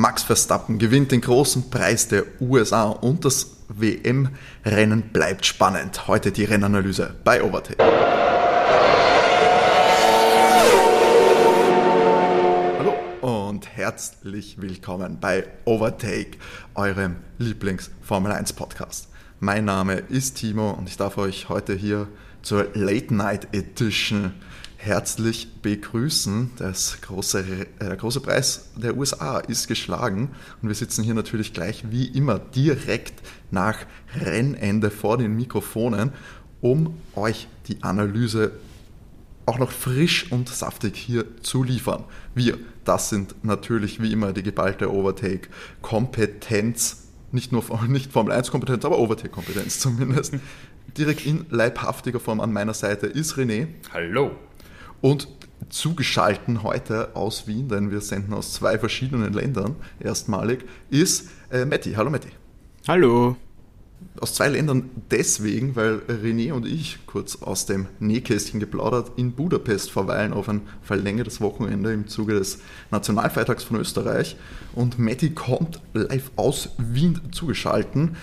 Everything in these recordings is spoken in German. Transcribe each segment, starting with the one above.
Max Verstappen gewinnt den großen Preis der USA und das WM-Rennen bleibt spannend. Heute die Rennanalyse bei Overtake. Hallo und herzlich willkommen bei Overtake, eurem Lieblings-Formel 1 Podcast. Mein Name ist Timo und ich darf euch heute hier zur Late Night Edition herzlich begrüßen. Das große, äh, große Preis der USA ist geschlagen und wir sitzen hier natürlich gleich wie immer direkt nach Rennende vor den Mikrofonen, um euch die Analyse auch noch frisch und saftig hier zu liefern. Wir, das sind natürlich wie immer die geballte Overtake-Kompetenz, nicht nur nicht Formel 1-Kompetenz, aber Overtake-Kompetenz zumindest. Direkt in leibhaftiger Form an meiner Seite ist René. Hallo. Und zugeschalten heute aus Wien, denn wir senden aus zwei verschiedenen Ländern erstmalig, ist äh, Matti. Hallo Matti. Hallo. Aus zwei Ländern deswegen, weil René und ich kurz aus dem Nähkästchen geplaudert in Budapest verweilen auf ein verlängertes Wochenende im Zuge des Nationalfeiertags von Österreich. Und Matti kommt live aus Wien zugeschalten.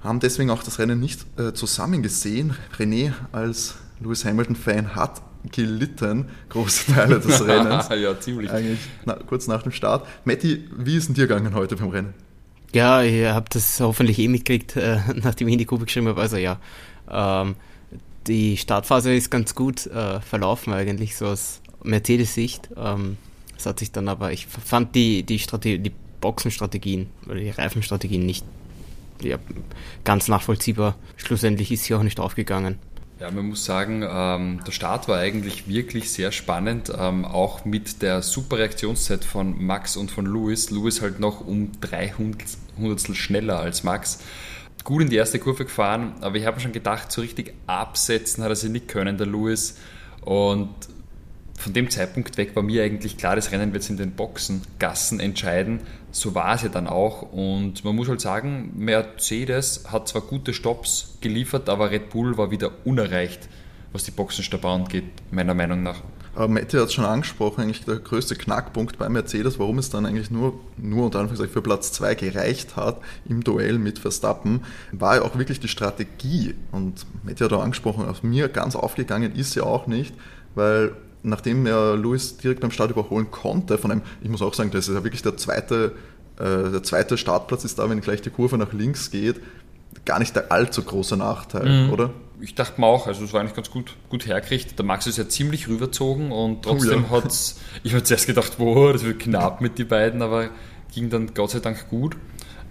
Haben deswegen auch das Rennen nicht äh, zusammen gesehen. René als Lewis Hamilton-Fan hat gelitten, große Teile des Rennens. ja, ziemlich. Eigentlich na, kurz nach dem Start. Matti, wie ist denn dir gegangen heute beim Rennen? Ja, ihr habt das hoffentlich eh mitgekriegt, äh, nachdem ich in die Gruppe geschrieben habe. Also ja, ähm, die Startphase ist ganz gut äh, verlaufen eigentlich, so aus Mercedes-Sicht. Ähm, das hat sich dann aber, ich fand die, die, Strategie, die Boxenstrategien oder die Reifenstrategien nicht ja, ganz nachvollziehbar. Schlussendlich ist sie auch nicht aufgegangen. Ja, man muss sagen, ähm, der Start war eigentlich wirklich sehr spannend, ähm, auch mit der super Reaktionszeit von Max und von Louis. Louis halt noch um 300 Hundertstel schneller als Max. Gut in die erste Kurve gefahren, aber ich habe schon gedacht, so richtig absetzen hat er sich nicht können, der Louis. Und von dem Zeitpunkt weg war mir eigentlich klar, das Rennen wird es in den Boxen, Gassen entscheiden. So war es ja dann auch. Und man muss halt sagen, Mercedes hat zwar gute Stops geliefert, aber Red Bull war wieder unerreicht, was die Boxenstopper angeht, meiner Meinung nach. Aber Matti hat es schon angesprochen, eigentlich der größte Knackpunkt bei Mercedes, warum es dann eigentlich nur, nur unter Anführungszeichen für Platz 2 gereicht hat im Duell mit Verstappen, war ja auch wirklich die Strategie. Und Matti hat auch angesprochen, aus mir ganz aufgegangen ist ja auch nicht, weil nachdem er Lewis direkt beim Start überholen konnte, von einem, ich muss auch sagen, das ist ja wirklich der zweite, äh, der zweite Startplatz ist da, wenn gleich die Kurve nach links geht, gar nicht der allzu große Nachteil, mhm. oder? Ich dachte mir auch, also es war eigentlich ganz gut, gut hergekriegt. Der Max ist ja ziemlich rüberzogen und trotzdem oh, ja. hat es, ich habe zuerst gedacht, boah, das wird knapp mit den beiden, aber ging dann Gott sei Dank gut.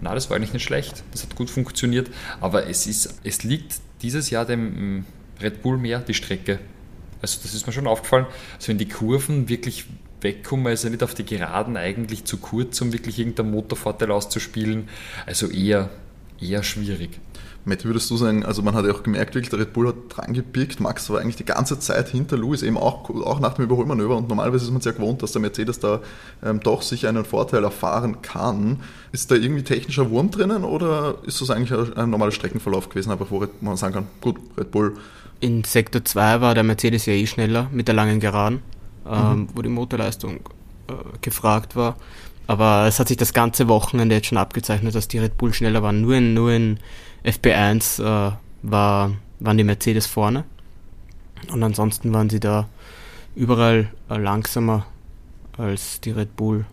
Na, das war eigentlich nicht schlecht. Das hat gut funktioniert. Aber es ist, es liegt dieses Jahr dem mm, Red Bull mehr die Strecke. Also das ist mir schon aufgefallen. Also wenn die Kurven wirklich wegkommen, also nicht auf die Geraden eigentlich zu kurz, um wirklich irgendeinen Motorvorteil auszuspielen. Also eher, eher schwierig. Matt, würdest du sagen, also man hat ja auch gemerkt, wirklich, der Red Bull hat dran gepickt, Max war eigentlich die ganze Zeit hinter Lewis, eben auch, auch nach dem Überholmanöver und normalerweise ist man sehr gewohnt, dass der Mercedes da ähm, doch sicher einen Vorteil erfahren kann. Ist da irgendwie technischer Wurm drinnen oder ist das eigentlich ein, ein normaler Streckenverlauf gewesen, einfach wo man sagen kann, gut, Red Bull in Sektor 2 war der Mercedes ja eh schneller mit der langen Geraden, ähm, mhm. wo die Motorleistung äh, gefragt war. Aber es hat sich das ganze Wochenende jetzt schon abgezeichnet, dass die Red Bull schneller waren. Nur in, nur in FP1 äh, war, waren die Mercedes vorne. Und ansonsten waren sie da überall äh, langsamer als die Red Bull.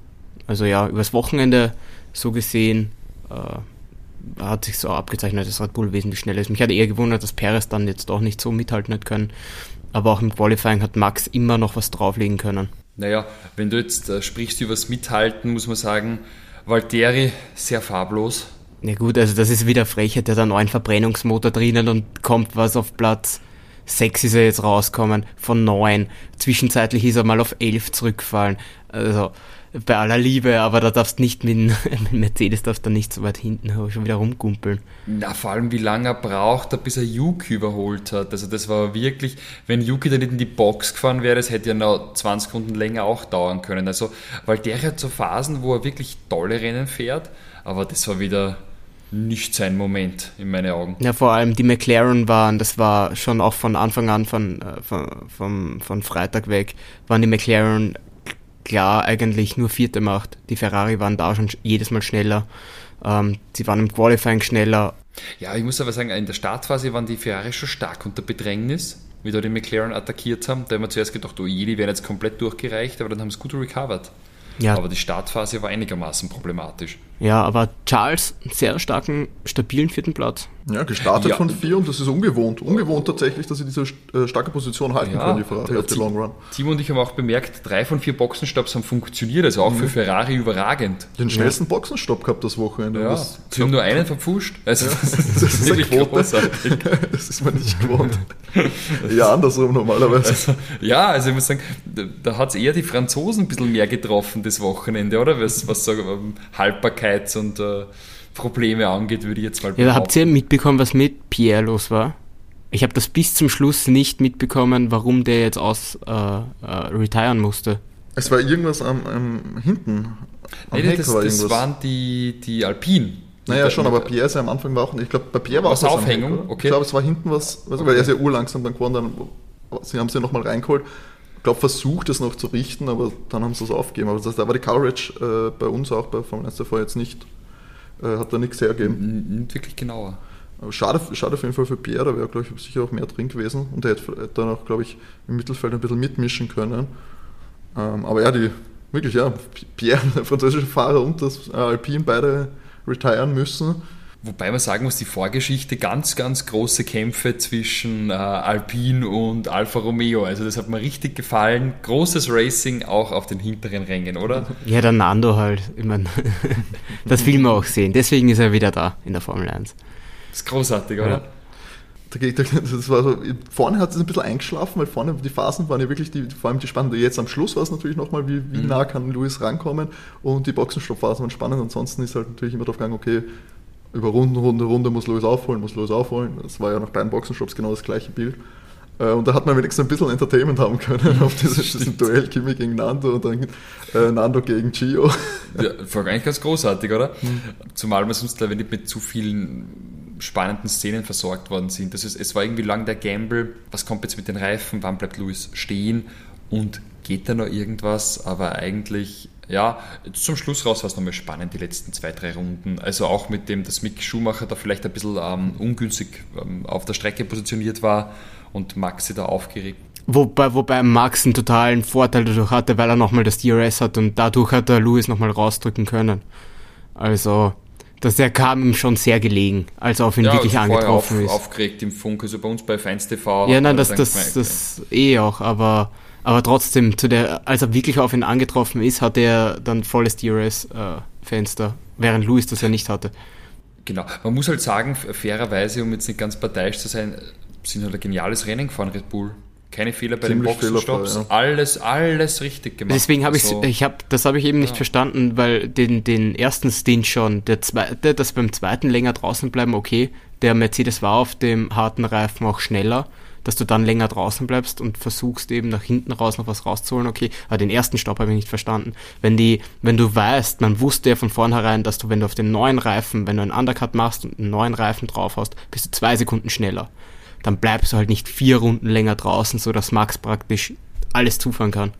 Also ja, übers Wochenende so gesehen äh, hat sich so abgezeichnet, dass Red Bull wesentlich schneller ist. Mich hat eher gewundert, dass Perez dann jetzt doch nicht so mithalten hat können. Aber auch im Qualifying hat Max immer noch was drauflegen können. Naja, wenn du jetzt äh, sprichst über das Mithalten, muss man sagen, Valtteri sehr farblos. Na ja gut, also das ist wieder Frechheit, der hat einen neuen Verbrennungsmotor drinnen und kommt was auf Platz 6 ist er jetzt rausgekommen von 9. Zwischenzeitlich ist er mal auf 11 zurückgefallen. Also bei aller Liebe, aber da darfst nicht mit, mit Mercedes darfst du nicht so weit hinten schon wieder rumgumpeln. Na, vor allem wie lange er braucht, bis er Yuki überholt hat. Also das war wirklich, wenn Yuki da nicht in die Box gefahren wäre, das hätte ja noch 20 Sekunden länger auch dauern können. Also, weil der hat so Phasen, wo er wirklich tolle Rennen fährt, aber das war wieder nicht sein Moment in meinen Augen. Ja, vor allem die McLaren waren, das war schon auch von Anfang an von, äh, von, von, von Freitag weg, waren die McLaren klar eigentlich nur Vierte macht. Die Ferrari waren da schon jedes Mal schneller. Ähm, sie waren im Qualifying schneller. Ja, ich muss aber sagen, in der Startphase waren die Ferrari schon stark unter Bedrängnis, wie da die McLaren attackiert haben. Da haben wir zuerst gedacht, oh je, die werden jetzt komplett durchgereicht, aber dann haben sie gut recovered. Ja. Aber die Startphase war einigermaßen problematisch. Ja, aber Charles, sehr starken, stabilen vierten Platz. Ja, gestartet ja. von vier und das ist ungewohnt. Ungewohnt tatsächlich, dass sie diese äh, starke Position halten ja, können, die Ferrari auf die Long Run. Timo und ich haben auch bemerkt, drei von vier Boxenstopps haben funktioniert, also auch mhm. für Ferrari überragend. Den schnellsten ja. Boxenstopp gehabt das Wochenende. Ja, das, sie haben nur einen verpfuscht. Also das, das, ist wirklich großartig. das ist man nicht gewohnt. ja, andersrum normalerweise. Also, ja, also ich muss sagen, da, da hat es eher die Franzosen ein bisschen mehr getroffen das Wochenende, oder? Was, was so um, Haltbarkeits- und uh, Probleme angeht, würde ich jetzt mal behaupten. Ja, habt ihr mitbekommen, was mit Pierre los war? Ich habe das bis zum Schluss nicht mitbekommen, warum der jetzt aus äh, äh, retiren musste. Es war irgendwas am, am hinten. Am nee, das, war das waren die, die Alpinen. Naja, schon, aber Pierre ist ja am Anfang war auch. Ich glaube, bei Pierre war was auch was Aufhängung. Heck, okay. Ich glaube, es war hinten was, okay. weil er ist ja urlangsam dann geworden, dann sie haben sie nochmal reingeholt. Ich glaube, versucht es noch zu richten, aber dann haben sie es aufgegeben. Aber das heißt, da war die Coverage äh, bei uns auch bei Formel 1 TV jetzt nicht äh, hat da nichts hergegeben. Nicht wirklich genauer. Aber schade, schade auf jeden Fall für Pierre, da wäre, glaube ich, sicher auch mehr drin gewesen und er hätte dann auch, glaube ich, im Mittelfeld ein bisschen mitmischen können. Ähm, aber ja, die, wirklich, ja, Pierre, der französische Fahrer und das äh, Alpine beide retiren müssen. Wobei man sagen muss, die Vorgeschichte ganz, ganz große Kämpfe zwischen äh, Alpine und Alfa Romeo. Also das hat mir richtig gefallen. Großes Racing auch auf den hinteren Rängen, oder? Ja, der Nando halt. Ich meine, das will man auch sehen. Deswegen ist er wieder da in der Formel 1. Das ist großartig, oder? Ja. Das war so, vorne hat es ein bisschen eingeschlafen, weil vorne die Phasen waren ja wirklich die, vor allem die spannende. Jetzt am Schluss war es natürlich nochmal, wie, wie mhm. nah kann Lewis rankommen und die Boxenstoppphasen waren spannend. Ansonsten ist halt natürlich immer darauf gegangen, okay, über Runde, Runde, Runde muss Lewis aufholen, muss Lewis aufholen. Das war ja nach beiden Boxenshops genau das gleiche Bild. Äh, und da hat man wenigstens ein bisschen Entertainment haben können auf dieses, diesem Duell Kimi gegen Nando und dann äh, Nando gegen Gio. Ja, war eigentlich ganz großartig, oder? Mhm. Zumal wir sonst, glaube ich, nicht mit zu vielen spannenden Szenen versorgt worden sind. Das ist, es war irgendwie lang der Gamble, was kommt jetzt mit den Reifen, wann bleibt Lewis stehen und geht da noch irgendwas, aber eigentlich ja, zum Schluss raus war es nochmal spannend, die letzten zwei, drei Runden. Also auch mit dem, dass Mick Schumacher da vielleicht ein bisschen ähm, ungünstig ähm, auf der Strecke positioniert war und Maxi da aufgeregt. Wobei, wobei Max einen totalen Vorteil dadurch hatte, weil er nochmal das DRS hat und dadurch hat er Lewis nochmal rausdrücken können. Also, dass der kam ihm schon sehr gelegen, als er auf ihn ja, wirklich also angetroffen auf, ist. aufgeregt im Funk, also bei uns bei TV. Ja, nein, das, das, das, das eh auch, aber aber trotzdem, zu der, als er wirklich auf ihn angetroffen ist, hatte er dann volles DRS-Fenster, äh, während Lewis das ja nicht hatte. Genau. Man muss halt sagen, fairerweise, um jetzt nicht ganz parteiisch zu sein, sind halt ein geniales Rennen gefahren, Red Bull. Keine Fehler bei Ziemlich den Boxenstopps. Ja. Alles, alles richtig gemacht. Deswegen habe also, ich, ich hab, das habe ich eben nicht ja. verstanden, weil den, den ersten Stint schon, der zweite, das beim zweiten länger draußen bleiben, okay, der Mercedes war auf dem harten Reifen auch schneller dass du dann länger draußen bleibst und versuchst eben nach hinten raus noch was rauszuholen. Okay, aber den ersten Stopp habe ich nicht verstanden. Wenn die, wenn du weißt, man wusste ja von vornherein, dass du, wenn du auf den neuen Reifen, wenn du einen Undercut machst und einen neuen Reifen drauf hast, bist du zwei Sekunden schneller. Dann bleibst du halt nicht vier Runden länger draußen, so dass Max praktisch alles zufahren kann.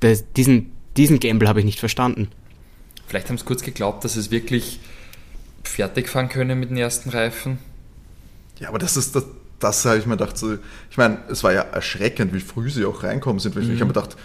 Das, diesen, diesen Gamble habe ich nicht verstanden. Vielleicht haben sie kurz geglaubt, dass es wirklich fertig fahren können mit den ersten Reifen. Ja, aber das ist das, das habe ich mir gedacht, so, ich meine, es war ja erschreckend, wie früh sie auch reinkommen sind. Mhm. Ich habe mir gedacht,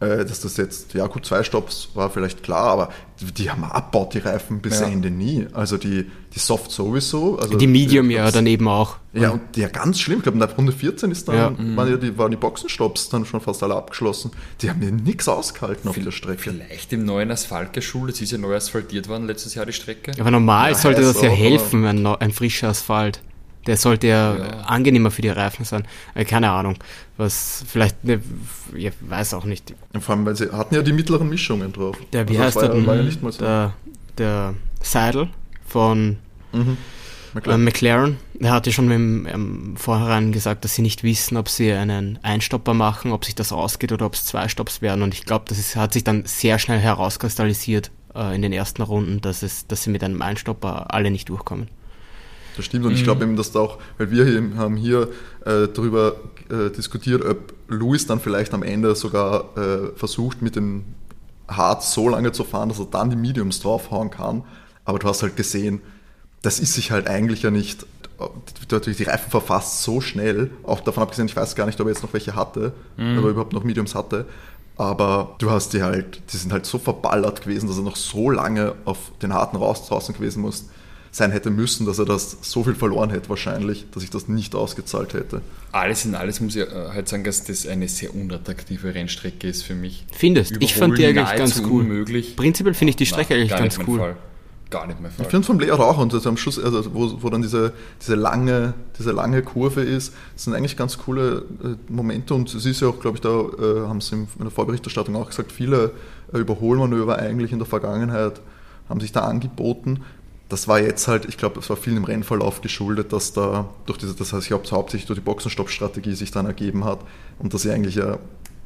äh, dass das jetzt, ja gut, zwei Stops war vielleicht klar, aber die, die haben abbaut die Reifen bis ja. Ende nie. Also die, die Soft sowieso. Also die Medium die, ja dann eben auch. Ja, und ja, ganz schlimm. Ich glaube, nach Runde 14 ist dann, ja. Mhm. waren, ja die, waren die Boxenstops dann schon fast alle abgeschlossen. Die haben ja nichts ausgehalten auf der Strecke. Vielleicht im neuen Asphalt geschult, es ist ja neu asphaltiert worden letztes Jahr die Strecke. Aber normal ja, sollte das ja helfen, ein, ein frischer Asphalt. Der sollte ja, ja, angenehmer für die Reifen sein. Äh, keine Ahnung. Was vielleicht, ne, ich weiß auch nicht. Vor allem, weil sie hatten ja die mittleren Mischungen drauf. Der, wie also heißt der? War ja nicht mal so. Der, der Seidel von mhm. McLaren. Äh, McLaren. Der hatte schon im, im Vorhinein gesagt, dass sie nicht wissen, ob sie einen Einstopper machen, ob sich das ausgeht oder ob es zwei Stopps werden. Und ich glaube, das ist, hat sich dann sehr schnell herauskristallisiert äh, in den ersten Runden, dass, es, dass sie mit einem Einstopper alle nicht durchkommen. Das stimmt und mhm. ich glaube eben, dass da auch, weil wir hier haben hier äh, darüber äh, diskutiert, ob Louis dann vielleicht am Ende sogar äh, versucht, mit den hart so lange zu fahren, dass er dann die Mediums draufhauen kann. Aber du hast halt gesehen, das ist sich halt eigentlich ja nicht, natürlich die Reifen verfasst so schnell, auch davon abgesehen, ich weiß gar nicht, ob er jetzt noch welche hatte, mhm. oder überhaupt noch Mediums hatte, aber du hast die halt, die sind halt so verballert gewesen, dass er noch so lange auf den harten Raus draußen gewesen muss, sein hätte müssen, dass er das so viel verloren hätte wahrscheinlich, dass ich das nicht ausgezahlt hätte. Alles in alles muss ich äh, halt sagen, dass das eine sehr unattraktive Rennstrecke ist für mich. Findest? Ich fand die eigentlich ganz cool. Unmöglich. Prinzipiell finde ich die Strecke Nein, eigentlich ganz cool. Fall gar nicht mehr Fall. Ich finde vom Layout auch und also am Schluss, also wo, wo dann diese, diese, lange, diese lange Kurve ist, sind eigentlich ganz coole äh, Momente und es ist ja auch, glaube ich, da äh, haben sie in der Vorberichterstattung auch gesagt, viele äh, Überholmanöver eigentlich in der Vergangenheit haben sich da angeboten. Das war jetzt halt, ich glaube, es war viel im Rennverlauf geschuldet, dass da durch diese, das heißt, ich glaube, hauptsächlich durch die Boxenstopp-Strategie sich dann ergeben hat und dass sie eigentlich ja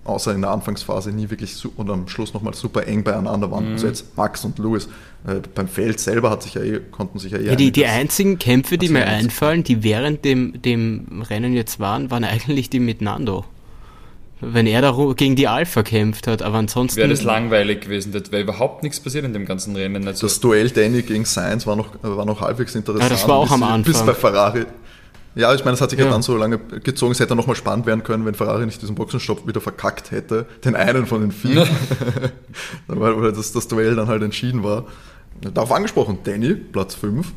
außer in der Anfangsphase nie wirklich und am Schluss nochmal super eng beieinander waren. Mhm. Also jetzt Max und Lewis. Äh, beim Feld selber hat sich ja eh, konnten sich ja eh. Ja, die, die einzigen Kämpfe, die mir einfallen, die während dem, dem Rennen jetzt waren, waren eigentlich die mit Nando. Wenn er da gegen die Alpha kämpft hat, aber ansonsten. Wäre das langweilig gewesen, das wäre überhaupt nichts passiert in dem ganzen Rennen. Also das Duell Danny gegen Sainz war noch, war noch halbwegs interessant. Ja, das war auch am Anfang. Bis bei Ferrari ja, ich meine, es hat sich ja. dann so lange gezogen, es hätte nochmal spannend werden können, wenn Ferrari nicht diesen Boxenstopp wieder verkackt hätte, den einen von den vier, weil das, das Duell dann halt entschieden war. Darauf angesprochen, Danny, Platz 5,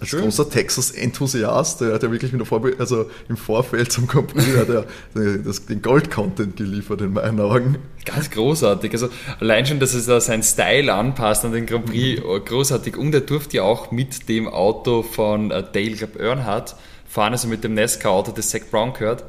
als Schön. großer Texas-Enthusiast, der hat ja wirklich mit der Vorbe also im Vorfeld zum Grand Prix hat er den Gold-Content geliefert in meinen Augen. Ganz großartig. Also allein schon, dass er seinen Style anpasst an den Grand Prix, mhm. großartig. Und er durfte ja auch mit dem Auto von äh, Dale Earnhardt fahren, also mit dem NASCAR-Auto, das Zach Brown gehört.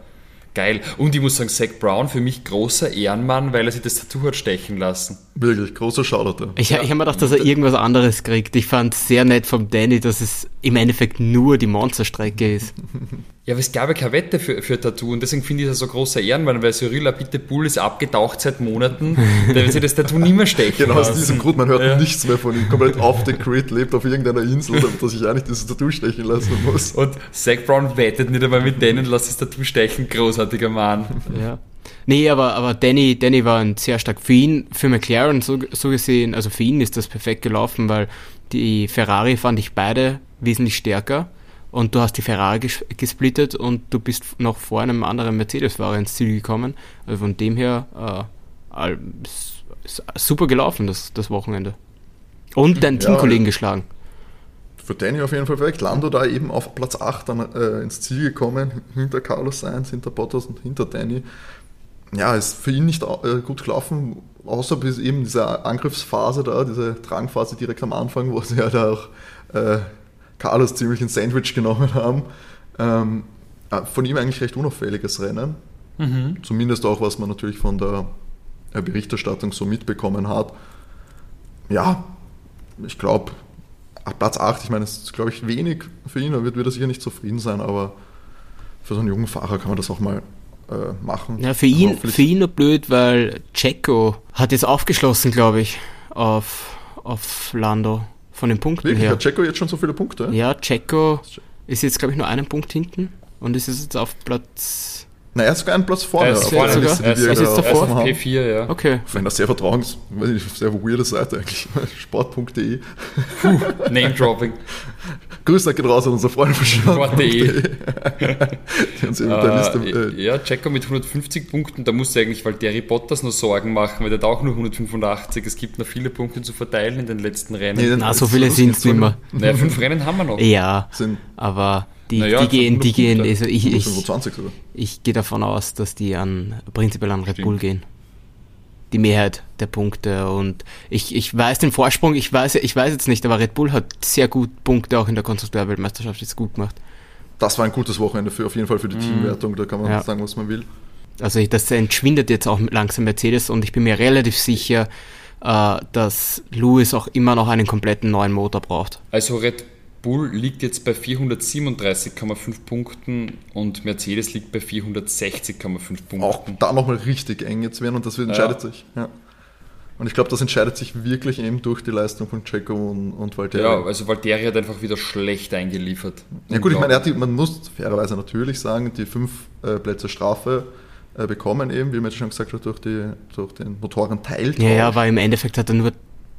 Geil. Und ich muss sagen, Zach Brown für mich großer Ehrenmann, weil er sich das Tattoo hat stechen lassen. Wirklich, großer Shoutout. Ich, ja. ich habe mir gedacht, dass er irgendwas anderes kriegt. Ich fand sehr nett vom Danny, dass es im Endeffekt nur die Monsterstrecke ist. Ja, aber es gab ja keine Wette für, für Tattoo und deswegen finde ich das so großer Ehrenmann, weil Cyril Abiteboul ist abgetaucht seit Monaten, der will sich das Tattoo nicht mehr stechen Genau, aus diesem Grund, man hört ja. nichts mehr von ihm, komplett off the grid, lebt auf irgendeiner Insel, dass ich eigentlich dieses Tattoo stechen lassen muss. Und Zach Brown wettet nicht einmal mit denen, lass das Tattoo stechen, großartiger Mann. Ja. Nee, aber, aber Danny, Danny war ein sehr stark für ihn, für McLaren so, so gesehen, also für ihn ist das perfekt gelaufen, weil die Ferrari fand ich beide wesentlich stärker und du hast die Ferrari ges gesplittet und du bist noch vor einem anderen Mercedes-Fahrer ins Ziel gekommen. Also von dem her äh, super gelaufen, das, das Wochenende. Und deinen ja, Teamkollegen geschlagen. Für Danny auf jeden Fall perfekt. Lando da eben auf Platz 8 dann äh, ins Ziel gekommen, hinter Carlos Sainz, hinter Bottas und hinter Danny. Ja, ist für ihn nicht äh, gut gelaufen, außer bis eben diese Angriffsphase da, diese Drangphase direkt am Anfang, wo sie ja da auch äh, Carlos ziemlich ein Sandwich genommen haben. Ähm, von ihm eigentlich recht unauffälliges Rennen. Mhm. Zumindest auch, was man natürlich von der Berichterstattung so mitbekommen hat. Ja, ich glaube, Platz 8, ich meine, das ist, glaube ich, wenig für ihn, da wird, wird er sicher nicht zufrieden sein, aber für so einen jungen Fahrer kann man das auch mal äh, machen. Ja, für ihn, für ihn nur blöd, weil Checo hat jetzt aufgeschlossen, glaube ich, auf, auf Lando. Von den Punkten Wirklich? her. Hat Checo jetzt schon so viele Punkte? Ja, Checo ist jetzt, glaube ich, nur einen Punkt hinten und ist jetzt auf Platz na, er ist sogar einen Platz vorne. Er ist, vorne, sogar? Liste, die er ist davor. Auf P4, ja. Okay. Wenn das sehr vertrauens, weiß ich, sehr weirde Seite eigentlich. Sport.de. Name-Dropping. Grüße geht raus an unsere Freunde von Sport.de. uh, äh, ja, Checo mit 150 Punkten, da muss eigentlich Valtteri Bottas noch Sorgen machen, weil der hat auch nur 185. Es gibt noch viele Punkte zu verteilen in den letzten Rennen. Nee, Na, so viele sind es nicht mehr. Naja, fünf Rennen haben wir noch. Ja, sind aber die, naja, die gehen, die gehen, also ich, ich, ich gehe davon aus, dass die an, prinzipiell an Red Bull gehen. Die Mehrheit der Punkte und ich, ich weiß den Vorsprung, ich weiß, ich weiß jetzt nicht, aber Red Bull hat sehr gut Punkte auch in der Konstrukteurweltmeisterschaft jetzt gut gemacht. Das war ein gutes Wochenende für, auf jeden Fall für die mhm. Teamwertung, da kann man ja. sagen, was man will. Also das entschwindet jetzt auch langsam Mercedes und ich bin mir relativ sicher, äh, dass Lewis auch immer noch einen kompletten neuen Motor braucht. Also Red Bull liegt jetzt bei 437,5 Punkten und Mercedes liegt bei 460,5 Punkten. Auch da nochmal richtig eng jetzt werden und das entscheidet ja. sich. Ja. Und ich glaube, das entscheidet sich wirklich eben durch die Leistung von Checo und, und Valtteri. Ja, also Valtteri hat einfach wieder schlecht eingeliefert. Ja gut, ich meine, die, man muss fairerweise natürlich sagen, die fünf äh, Plätze Strafe äh, bekommen, eben, wie man schon gesagt hat, durch, die, durch den Motorenteil. Ja, ja, aber im Endeffekt hat er nur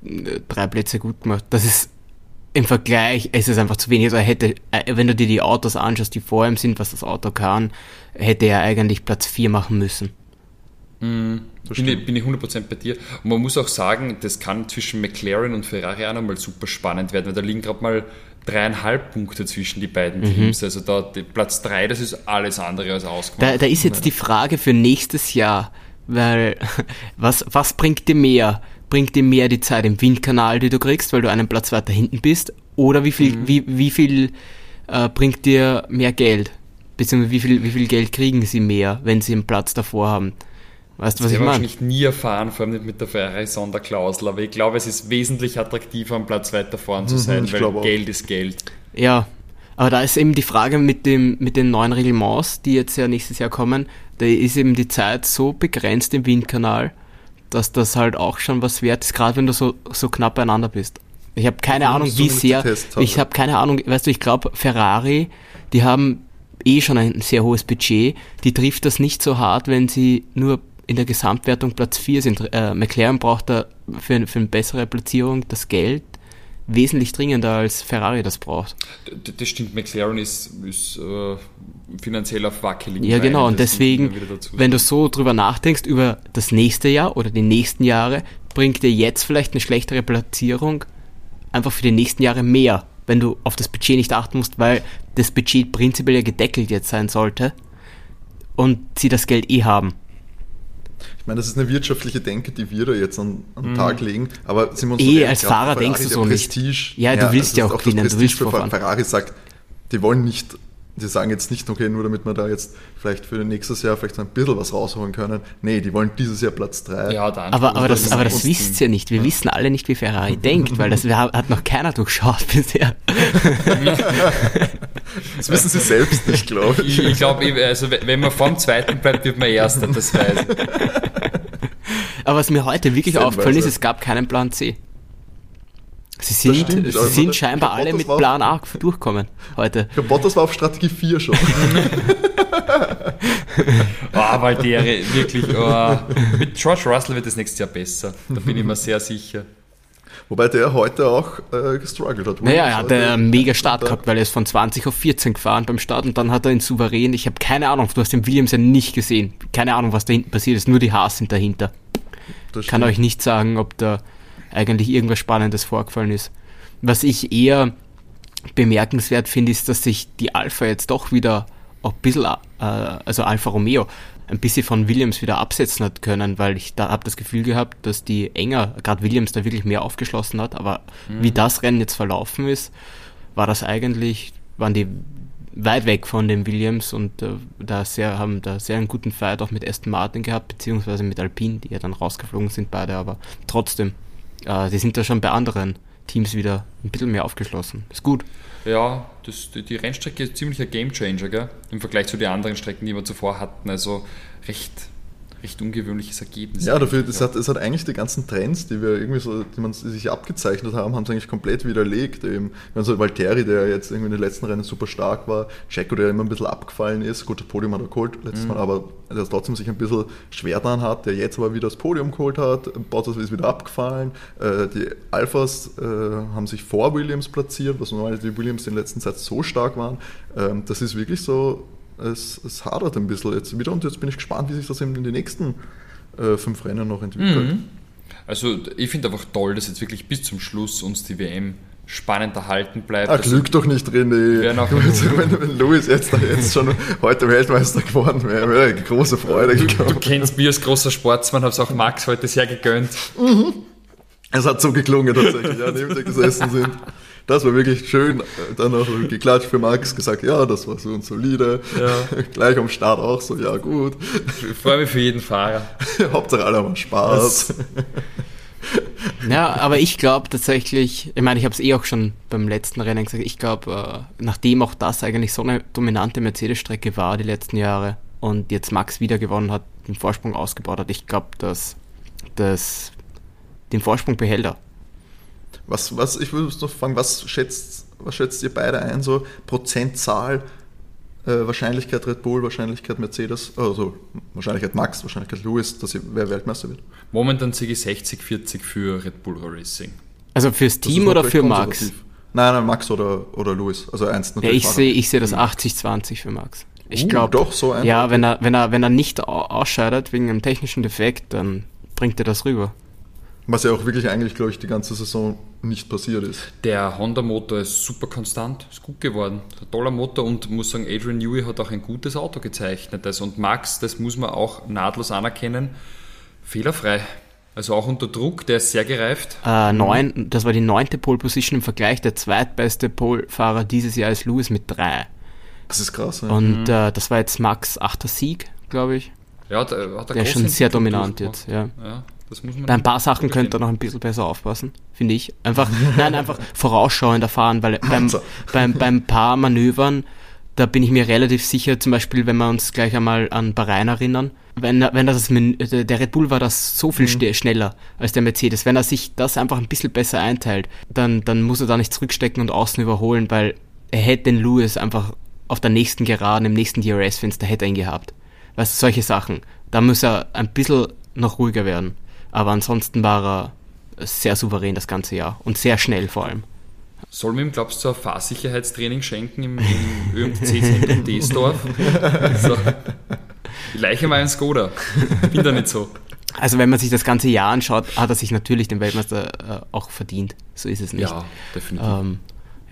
äh, drei Plätze gut gemacht. Das ist im Vergleich, es ist einfach zu wenig. Also er hätte, äh, wenn du dir die Autos anschaust, die vor ihm sind, was das Auto kann, hätte er eigentlich Platz 4 machen müssen. Mhm. Bin ich, bin ich 100% bei dir. Und man muss auch sagen, das kann zwischen McLaren und Ferrari auch nochmal super spannend werden, weil da liegen gerade mal dreieinhalb Punkte zwischen die beiden mhm. Teams. Also da Platz 3, das ist alles andere als ausgemacht. Da, da ist jetzt die Frage für nächstes Jahr, weil was, was bringt dir mehr? Bringt dir mehr die Zeit im Windkanal, die du kriegst, weil du einen Platz weiter hinten bist? Oder wie viel, mhm. wie, wie viel äh, bringt dir mehr Geld? Beziehungsweise wie viel, wie viel Geld kriegen sie mehr, wenn sie einen Platz davor haben? Weißt du, was ich meine? wahrscheinlich nie erfahren, vor allem nicht mit der Ferrari-Sonderklausel, aber ich glaube, es ist wesentlich attraktiver, am Platz weiter vorn zu mhm, sein, mhm, weil Geld ist Geld. Ja, aber da ist eben die Frage mit, dem, mit den neuen Reglements, die jetzt ja nächstes Jahr kommen, da ist eben die Zeit so begrenzt im Windkanal, dass das halt auch schon was wert ist, gerade wenn du so, so knapp beieinander bist. Ich habe keine Ahnung, wie sehr. Ich habe keine Ahnung, weißt du, ich glaube, Ferrari, die haben eh schon ein sehr hohes Budget, die trifft das nicht so hart, wenn sie nur in der Gesamtwertung Platz 4 sind. Äh, McLaren braucht da für, für eine bessere Platzierung das Geld wesentlich dringender als Ferrari das braucht. Das stimmt, McLaren ist, ist äh, finanziell auf wackeligen Ja, genau, und deswegen, wenn du so drüber nachdenkst, über das nächste Jahr oder die nächsten Jahre, bringt dir jetzt vielleicht eine schlechtere Platzierung einfach für die nächsten Jahre mehr, wenn du auf das Budget nicht achten musst, weil das Budget prinzipiell ja gedeckelt jetzt sein sollte und sie das Geld eh haben. Ich meine, das ist eine wirtschaftliche Denke, die wir da jetzt an, an den mhm. Tag legen. Aber sind wir uns eh, als Fahrer denkst du so Prestige, nicht. Ja, du willst ja, ja auch gewinnen. Du willst für Ferrari sagt, die wollen nicht, die sagen jetzt nicht, okay, nur damit wir da jetzt vielleicht für nächstes Jahr vielleicht ein bisschen was rausholen können. Nee, die wollen dieses Jahr Platz 3. Ja, dann. Aber, aber das, aber das wisst ihr nicht. Wir ja. wissen alle nicht, wie Ferrari denkt, weil das hat noch keiner durchschaut bisher. das wissen sie selbst nicht, glaube ich. Ich, glaube, also wenn man vorm zweiten bleibt, wird man erster, das weiß ich. Aber was mir heute wirklich aufgefallen ist, es gab keinen Plan C. Sie sind, stimmt, sie sind scheinbar alle mit Plan A durchkommen heute. Ich glaube, Bottas war auf Strategie 4 schon. oh, Valtteri, wirklich. Oh. Mit George Russell wird es nächstes Jahr besser. Da bin ich mir sehr sicher. Wobei der heute auch äh, gestruggelt hat. Naja, er hat einen mega Start gehabt, weil er ist von 20 auf 14 gefahren beim Start und dann hat er ihn souverän. Ich habe keine Ahnung, du hast den Williams ja nicht gesehen. Keine Ahnung, was da hinten passiert ist. Nur die Haas sind dahinter. Ich kann euch nicht sagen, ob da eigentlich irgendwas Spannendes vorgefallen ist. Was ich eher bemerkenswert finde, ist, dass sich die Alpha jetzt doch wieder auch ein bisschen, äh, also Alfa Romeo, ein bisschen von Williams wieder absetzen hat können, weil ich da habe das Gefühl gehabt, dass die enger, gerade Williams da wirklich mehr aufgeschlossen hat, aber mhm. wie das Rennen jetzt verlaufen ist, war das eigentlich, waren die weit weg von den Williams und äh, da sehr, haben da sehr einen guten Fight auch mit Aston Martin gehabt, beziehungsweise mit Alpine, die ja dann rausgeflogen sind beide, aber trotzdem, äh, die sind da schon bei anderen Teams wieder ein bisschen mehr aufgeschlossen. Ist gut. Ja, das, die, die Rennstrecke ist ziemlich ein Gamechanger, gell? Im Vergleich zu den anderen Strecken, die wir zuvor hatten. Also recht recht ungewöhnliches Ergebnis. Ja, dafür, das hat, das hat eigentlich die ganzen Trends, die wir irgendwie so, die man sich abgezeichnet haben, haben es eigentlich komplett widerlegt. Eben, wenn so Valtteri, der jetzt irgendwie in den letzten Rennen super stark war, Checo, der immer ein bisschen abgefallen ist, gut, das Podium hat er geholt letztes mhm. Mal, aber der trotzdem sich ein bisschen schwer dran hat, der jetzt aber wieder das Podium geholt hat, Bottas ist wieder abgefallen, äh, die Alphas äh, haben sich vor Williams platziert, was normal die Williams in letzter Zeit so stark waren. Ähm, das ist wirklich so es, es hadert ein bisschen jetzt wieder und jetzt bin ich gespannt, wie sich das eben in den nächsten äh, fünf Rennen noch entwickelt. Mhm. Also ich finde einfach toll, dass jetzt wirklich bis zum Schluss uns die WM spannend erhalten bleibt. Ach, Glück doch nicht drin, wenn, wenn Louis jetzt, jetzt schon heute Weltmeister geworden wäre, wäre eine große Freude du, du, kennst mich als großer Sportsmann, habe es auch Max heute sehr gegönnt. Mhm. Es hat so geklungen tatsächlich, ja, neben dir gesessen sind. Das war wirklich schön. Dann noch geklatscht für Max, gesagt, ja, das war so ein solide. Ja. Gleich am Start auch so, ja gut. Ich freue mich für jeden Fahrer. Hauptsache alle haben Spaß. ja, aber ich glaube tatsächlich, ich meine, ich habe es eh auch schon beim letzten Rennen gesagt, ich glaube, äh, nachdem auch das eigentlich so eine dominante Mercedes-Strecke war die letzten Jahre und jetzt Max wieder gewonnen hat, den Vorsprung ausgebaut hat, ich glaube, dass das den Vorsprung behält er. Was, was, ich würde noch fragen, was schätzt, was schätzt ihr beide ein, so Prozentzahl Äh, Wahrscheinlichkeit Red Bull, Wahrscheinlichkeit Mercedes, also Wahrscheinlichkeit Max, Wahrscheinlichkeit Lewis, dass wer Weltmeister wird? Momentan sehe ich 60-40 für Red Bull Racing. Also fürs Team oder für Max? Nein, nein, Max oder, oder Lewis. Also eins natürlich. Ja, ich sehe ich seh das 80-20 für Max. Ich uh, glaube doch so ein. Ja, wenn er, wenn er, wenn er nicht ausscheidet wegen einem technischen Defekt, dann bringt er das rüber. Was ja auch wirklich eigentlich, glaube ich, die ganze Saison nicht passiert ist. Der Honda-Motor ist super konstant, ist gut geworden. Ein toller Motor und muss sagen, Adrian Newey hat auch ein gutes Auto gezeichnet. Und Max, das muss man auch nahtlos anerkennen, fehlerfrei. Also auch unter Druck, der ist sehr gereift. Äh, neun, das war die neunte Pole Position im Vergleich. Der zweitbeste Pole-Fahrer dieses Jahr ist Lewis mit drei. Das ist krass. Ja. Und mhm. äh, das war jetzt Max achter Sieg, glaube ich. Ja, der, hat er der ist schon sehr dominant jetzt. Ja. ja Bei ein paar Sachen könnte er noch ein bisschen besser aufpassen, finde ich. Einfach, nein, einfach vorausschauend erfahren, weil beim, beim, beim paar Manövern, da bin ich mir relativ sicher, zum Beispiel, wenn wir uns gleich einmal an Bahrain erinnern, wenn, wenn das der Red Bull war das so viel mhm. schneller als der Mercedes. Wenn er sich das einfach ein bisschen besser einteilt, dann, dann muss er da nicht zurückstecken und außen überholen, weil er hätte den Lewis einfach auf der nächsten Geraden, im nächsten DRS-Fenster hätte er ihn gehabt. Weißt du, solche Sachen. Da muss er ein bisschen noch ruhiger werden. Aber ansonsten war er sehr souverän das ganze Jahr und sehr schnell vor allem. Soll man ihm, glaubst du, ein Fahrsicherheitstraining schenken im, im ÖMC-Zentrum Desdorf? So. Die Leiche war ein Skoda. Bin da nicht so. Also wenn man sich das ganze Jahr anschaut, hat er sich natürlich den Weltmeister äh, auch verdient. So ist es nicht. Ja, definitiv. Ähm,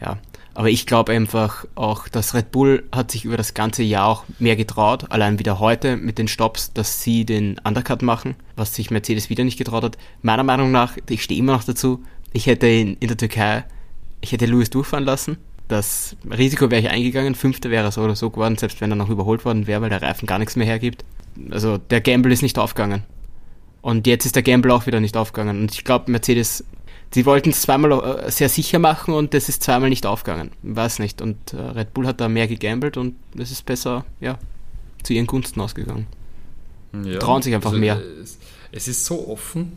ja. Aber ich glaube einfach auch, dass Red Bull hat sich über das ganze Jahr auch mehr getraut, allein wieder heute mit den Stops, dass sie den Undercut machen, was sich Mercedes wieder nicht getraut hat. Meiner Meinung nach, ich stehe immer noch dazu, ich hätte in, in der Türkei, ich hätte Lewis durchfahren lassen. Das Risiko wäre ich eingegangen, fünfter wäre er so oder so geworden, selbst wenn er noch überholt worden wäre, weil der Reifen gar nichts mehr hergibt. Also der Gamble ist nicht aufgegangen. Und jetzt ist der Gamble auch wieder nicht aufgegangen. Und ich glaube, Mercedes sie wollten es zweimal äh, sehr sicher machen und das ist zweimal nicht aufgegangen. Weiß nicht. Und äh, Red Bull hat da mehr gegambelt und es ist besser, ja, zu ihren Gunsten ausgegangen. Ja, Trauen sich einfach also, mehr. Es, es, ist so offen.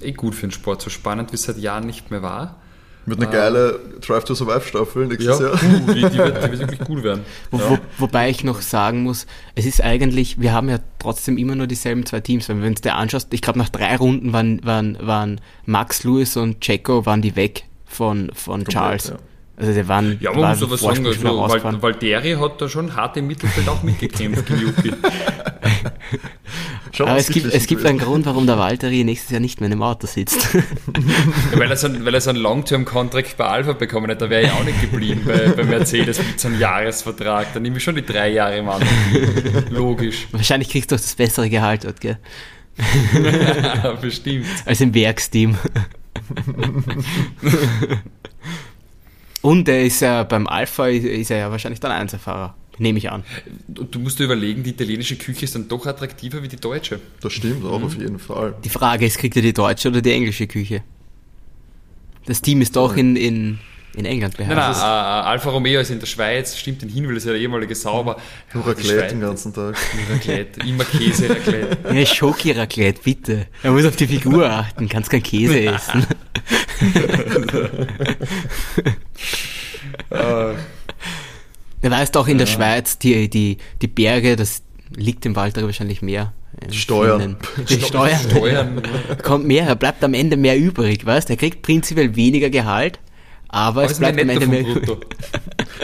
Eh gut für den Sport, so spannend wie es seit Jahren nicht mehr war. Wird eine geile Drive to Survive Staffel nächstes ja, Jahr. Die, die, wird, die, wird, wirklich gut werden. Wo, ja. wo, wobei ich noch sagen muss, es ist eigentlich, wir haben ja trotzdem immer nur dieselben zwei Teams. Wenn du es dir anschaust, ich glaube nach drei Runden waren, waren, waren Max Lewis und Checo waren die weg von, von Charles. Ja. Also die waren, ja, man muss aber sagen, also, Valtteri hat da schon hart im Mittelfeld auch mitgekämpft gegen Yuki. aber es gibt, es gibt einen Grund, warum der Valtteri nächstes Jahr nicht mehr in dem Auto sitzt. ja, weil, er so, weil er so einen Long-Term-Contract bei Alpha bekommen hat, da wäre ich auch nicht geblieben bei, bei Mercedes mit so einem Jahresvertrag. Da nehme ich schon die drei Jahre im Anfang. Logisch. Wahrscheinlich kriegst du auch das bessere Gehalt dort, gell? ja, bestimmt. Als im Werksteam. Und er ist ja beim Alpha ist er ja wahrscheinlich dann Einzelfahrer. Nehme ich an. Du musst dir überlegen, die italienische Küche ist dann doch attraktiver wie die deutsche. Das stimmt auch mhm. auf jeden Fall. Die Frage ist, kriegt er die deutsche oder die englische Küche? Das Team ist doch in, in, in England beherrscht. Nein, nein, uh, Alfa Romeo ist in der Schweiz, stimmt den Hinweis, ist ja der ehemalige Sauber. Nur Raclette den ganzen Tag. Raclette, immer Käse, Raclette. Ja, Schoki-Raclette, bitte. Er muss auf die Figur achten, kannst kein Käse essen. uh. Du weißt auch in der Schweiz, die, die, die Berge, das liegt dem Walter wahrscheinlich mehr. Die Steuern. Die Steuern. Steuern. Kommt mehr, er bleibt am Ende mehr übrig, weißt Er kriegt prinzipiell weniger Gehalt, aber, aber es bleibt am Ende mehr übrig.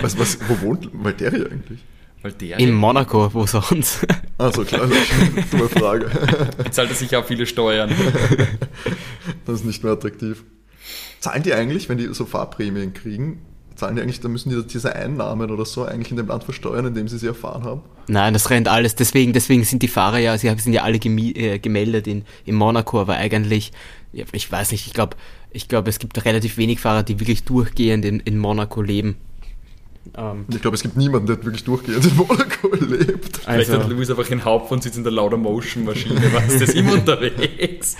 Was, was, wo wohnt Valtteri eigentlich? Valtteri? In Monaco, wo sonst? Also klar, dumme Frage. Jetzt zahlt er sich auch viele Steuern. Das ist nicht mehr attraktiv. Zahlen die eigentlich, wenn die so Fahrprämien kriegen, zahlen die eigentlich, da müssen die diese Einnahmen oder so eigentlich in dem Land versteuern, in dem sie sie erfahren haben? Nein, das rennt alles. Deswegen, deswegen sind die Fahrer ja, sie sind ja alle äh, gemeldet in, in Monaco, aber eigentlich, ich weiß nicht, ich glaube, ich glaube, es gibt relativ wenig Fahrer, die wirklich durchgehend in, in Monaco leben. Ähm, ich glaube, es gibt niemanden, der wirklich durchgehend in Monaco lebt. Vielleicht also, hat Louis einfach in Hauptfond sitzt in der Lauder Motion Maschine, was ist das immer unterwegs?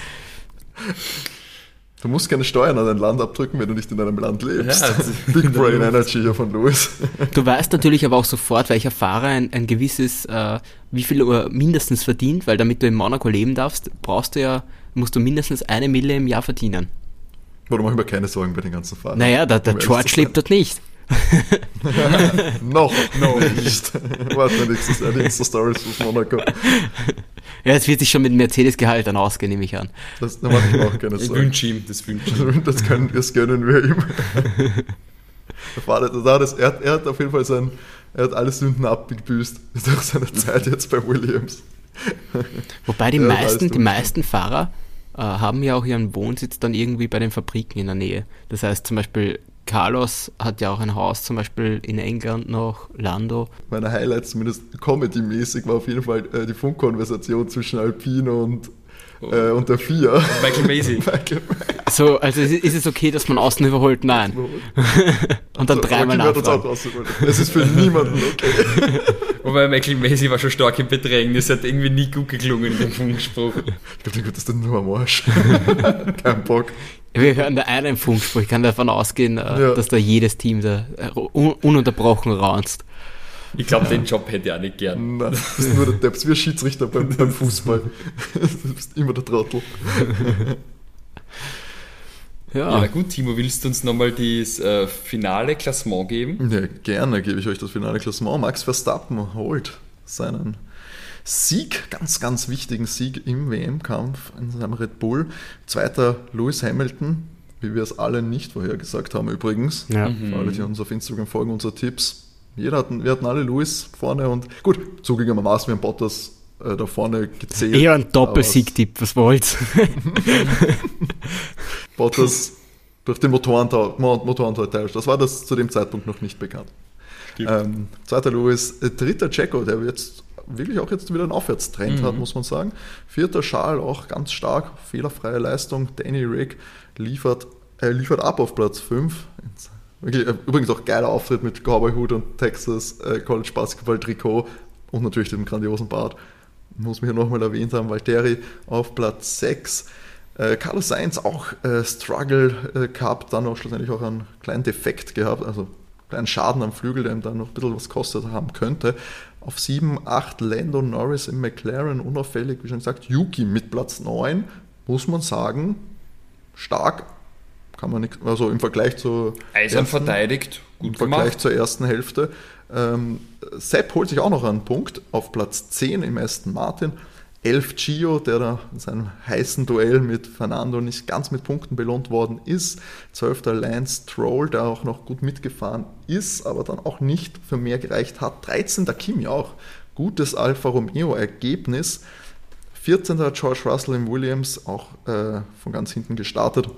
Du musst keine Steuern an dein Land abdrücken, wenn du nicht in einem Land lebst. Ja, Big Brain Energy hier von Louis. Du weißt natürlich aber auch sofort, welcher Fahrer ein, ein gewisses, äh, wie viel Uhr mindestens verdient, weil damit du in Monaco leben darfst, brauchst du ja, musst du mindestens eine Mille im Jahr verdienen. Warum mache ich mir keine Sorgen bei den ganzen Fahrern? Naja, der, der um George lebt dort nicht. noch, noch nicht. Warte, nächstes Jahr die Insta-Stories aus Monaco. Ja, es wird sich schon mit Mercedes-Gehalt dann ausgehen, nehme ich an. Das, da mache ich auch keine Ich wünsche ihm, das wünsche ich ihm. Das, können, das gönnen wir ihm. Der Vater, das, er, hat, er hat auf jeden Fall sein, er hat alle Sünden abgebüßt durch seine Zeit jetzt bei Williams. Wobei die meisten, die meisten Fahrer äh, haben ja auch ihren Wohnsitz dann irgendwie bei den Fabriken in der Nähe. Das heißt zum Beispiel Carlos hat ja auch ein Haus zum Beispiel in England noch, Lando. Meine Highlights, zumindest Comedy-mäßig, war auf jeden Fall äh, die Funkkonversation zwischen Alpino und, äh, und der FIA. Michael Macy. Michael So, also ist ist es okay, dass man außen überholt? Nein. Und dann Also, dreimal Michael wird uns auch nachfragen. Es ist für niemanden okay. Wobei Michael Macy war schon stark im Bedrängnis, hat irgendwie nie gut geklungen in dem Funkspruch. Ich glaube, den das dann nur am Arsch. Kein Bock. Wir hören da einen Funkspruch. Ich kann davon ausgehen, äh, Ja. dass da jedes Team da äh, un ununterbrochen raunzt. Ich glaube, den Job hätte ich auch nicht gern. Nein, du bist nur der Depp, wie ein Schiedsrichter beim, beim Fußball. Du bist immer der Trottel. Ja, Ja, na gut, Timo, willst du uns nochmal das äh, finale Klassement geben? Ja, gerne gebe ich euch das finale Klassement. Max Verstappen holt seinen Sieg, ganz, ganz wichtigen Sieg im WM-Kampf in seinem Red Bull. Zweiter Lewis Hamilton, wie wir es alle nicht vorhergesagt haben übrigens. Ja. Für alle, die uns auf Instagram folgen, unsere Tipps. Jeder hatten, wir hatten alle Lewis vorne und gut, zugegebenermaßen, wir haben Bottas äh, da vorne gezählt. eher ein Doppelsiegtipp, was wollt's? Bottas durch den Motorentausch, Mo- Motorentausch. Das war das zu dem Zeitpunkt noch nicht bekannt. Ähm, zweiter Lewis, äh, dritter Checo, der jetzt wirklich auch jetzt wieder einen Aufwärtstrend hat, muss man sagen. Vierter Charles, auch ganz stark, fehlerfreie Leistung. Danny Rick liefert, äh, liefert ab auf Platz 5. Wirklich, äh, übrigens auch geiler Auftritt mit Cowboy-Hut und Texas äh, College Basketball Trikot und natürlich dem grandiosen Bart. Muss man hier nochmal erwähnt haben, Valtteri auf Platz 6. Äh, Carlos Sainz auch äh, Struggle äh, gehabt, dann auch schlussendlich auch einen kleinen Defekt gehabt, also einen kleinen Schaden am Flügel, der ihm dann noch ein bisschen was kostet haben könnte. Auf 7, 8 Lando Norris im McLaren, unauffällig, wie schon gesagt, Yuki mit Platz 9, muss man sagen, stark, kann man nicht, also im Vergleich zu Eisern ersten- verteidigt, im gut Vergleich gemacht. zur ersten Hälfte. Ähm, Sepp holt sich auch noch einen Punkt auf Platz 10 im Aston Martin. 11 Gio, der da in seinem heißen Duell mit Fernando nicht ganz mit Punkten belohnt worden ist. 12. Lance Stroll, der auch noch gut mitgefahren ist, aber dann auch nicht für mehr gereicht hat. 13. Kimi auch. Gutes Alfa Romeo-Ergebnis. 14. George Russell im Williams, auch äh, von ganz hinten gestartet.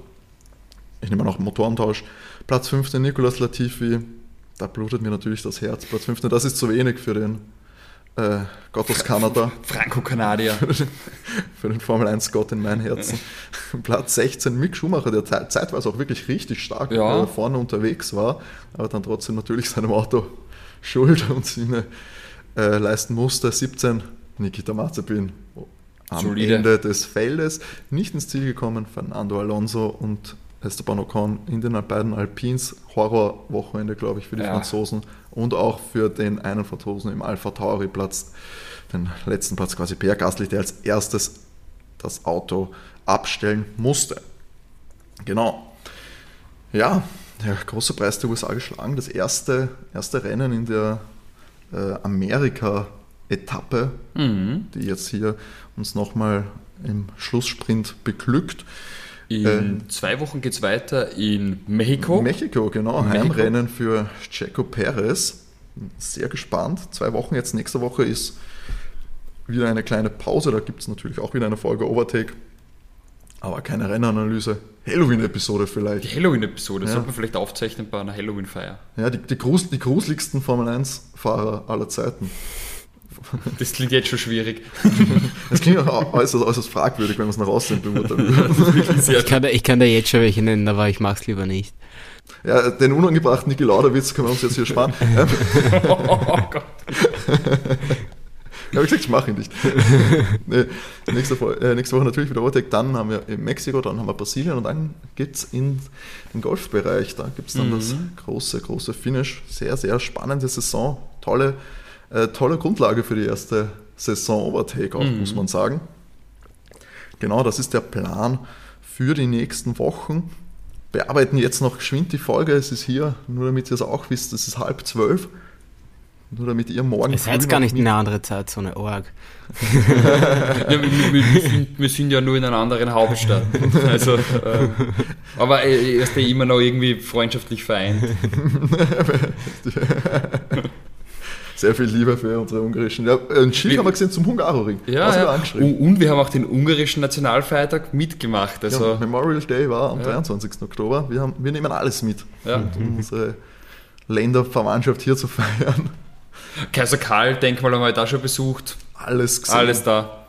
Ich nehme noch einen Motorentausch. Platz 15 Nicolas Latifi. Da blutet mir natürlich das Herz. Platz 15, das ist zu wenig für den äh, Gott aus Kanada, Franco-Kanadier. für den Formel 1 Gott in mein Herzen. Platz 16 Mick Schumacher, der zeit- zeitweise auch wirklich richtig stark Ja. äh, vorne unterwegs war, aber dann trotzdem natürlich seinem Auto Schuld und Sinne äh, leisten musste. 17 Nikita Mazepin am Solide. Ende des Feldes nicht ins Ziel gekommen. Fernando Alonso und Esteban Ocon in den beiden Alpins. Horrorwochenende, glaube ich, für die Ja. Franzosen und auch für den einen Franzosen im Alpha Tauri Platz, den letzten Platz quasi Pierre Gasly, der als erstes das Auto abstellen musste. Genau. Ja, der große Preis der USA geschlagen. Das erste, erste Rennen in der äh, Amerika-Etappe, Mhm. die jetzt hier uns nochmal im Schlusssprint beglückt. In Ähm, zwei Wochen geht es weiter in Mexiko. Mexiko, genau. Mexiko. Heimrennen für Checo Perez. Sehr gespannt. Zwei Wochen jetzt. Nächste Woche ist wieder eine kleine Pause. Da gibt es natürlich auch wieder eine Folge Overtake. Aber keine Rennanalyse. Halloween-Episode die vielleicht. Halloween-Episode Ja. sollte man vielleicht aufzeichnen bei einer Halloween-Feier. Ja, die, die, grus, die gruseligsten Formel 1-Fahrer aller Zeiten. Das klingt jetzt schon schwierig. Das klingt auch äußerst, äußerst fragwürdig, wenn man es nach außen beurteilen würde. Ich kann, da, ich kann da jetzt schon welche nennen, aber ich mag's lieber nicht. Ja, den unangebrachten Niki Lauda-Witz können wir uns jetzt hier sparen. Ähm, oh Gott. Ja, wie gesagt, ich mache ihn nicht. nee, nächste, Fol- äh, nächste Woche natürlich wieder Overtake, dann haben wir in Mexiko, dann haben wir Brasilien und dann geht es in den Golfbereich. Da gibt es dann das große, große Finish. Sehr, sehr spannende Saison. Tolle, äh, tolle Grundlage für die erste Saison Overtake auch, muss man sagen. Genau, das ist der Plan für die nächsten Wochen. bearbeiten jetzt noch geschwind die Folge. Es ist hier, nur damit ihr es auch wisst, es ist halb zwölf. Nur damit ihr morgen. Es ist jetzt gar nicht in eine andere Zeit, so eine Org. ja, wir, wir, sind, wir, sind, ja nur in einer anderen Hauptstadt. Also, ähm, aber er ist ja immer noch irgendwie freundschaftlich vereint. Sehr viel Liebe für unsere ungarischen. Ja, ein Schild haben wir gesehen zum Hungaroring. Ja, ja. und wir haben auch den ungarischen Nationalfeiertag mitgemacht. Also ja, Memorial Day war am ja. 23. Oktober. Wir, haben, wir nehmen alles mit, ja. um unsere Länderverwandtschaft hier zu feiern. Kaiser Karl Denkmal haben wir da schon besucht. Alles gesehen. Alles da.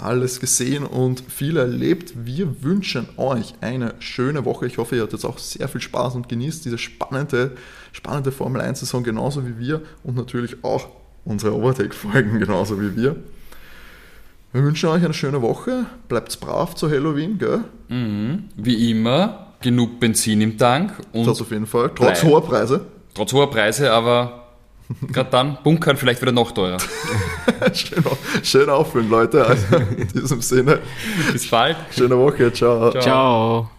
Alles gesehen und viel erlebt. Wir wünschen euch eine schöne Woche. Ich hoffe, ihr hattet auch sehr viel Spaß und genießt diese spannende, spannende Formel 1-Saison genauso wie wir und natürlich auch unsere Overtake-Folgen genauso wie wir. Wir wünschen euch eine schöne Woche. Bleibt brav zu Halloween, gell? Mhm. Wie immer, genug Benzin im Tank. Und das auf jeden Fall. Trotz hoher Preise. Trotz hoher Preise, aber Gerade dann, bunkern vielleicht wieder noch teurer. schön, schön auffüllen, Leute. Also in diesem Sinne. Bis bald. Schöne Woche. Ciao. Ciao. Ciao.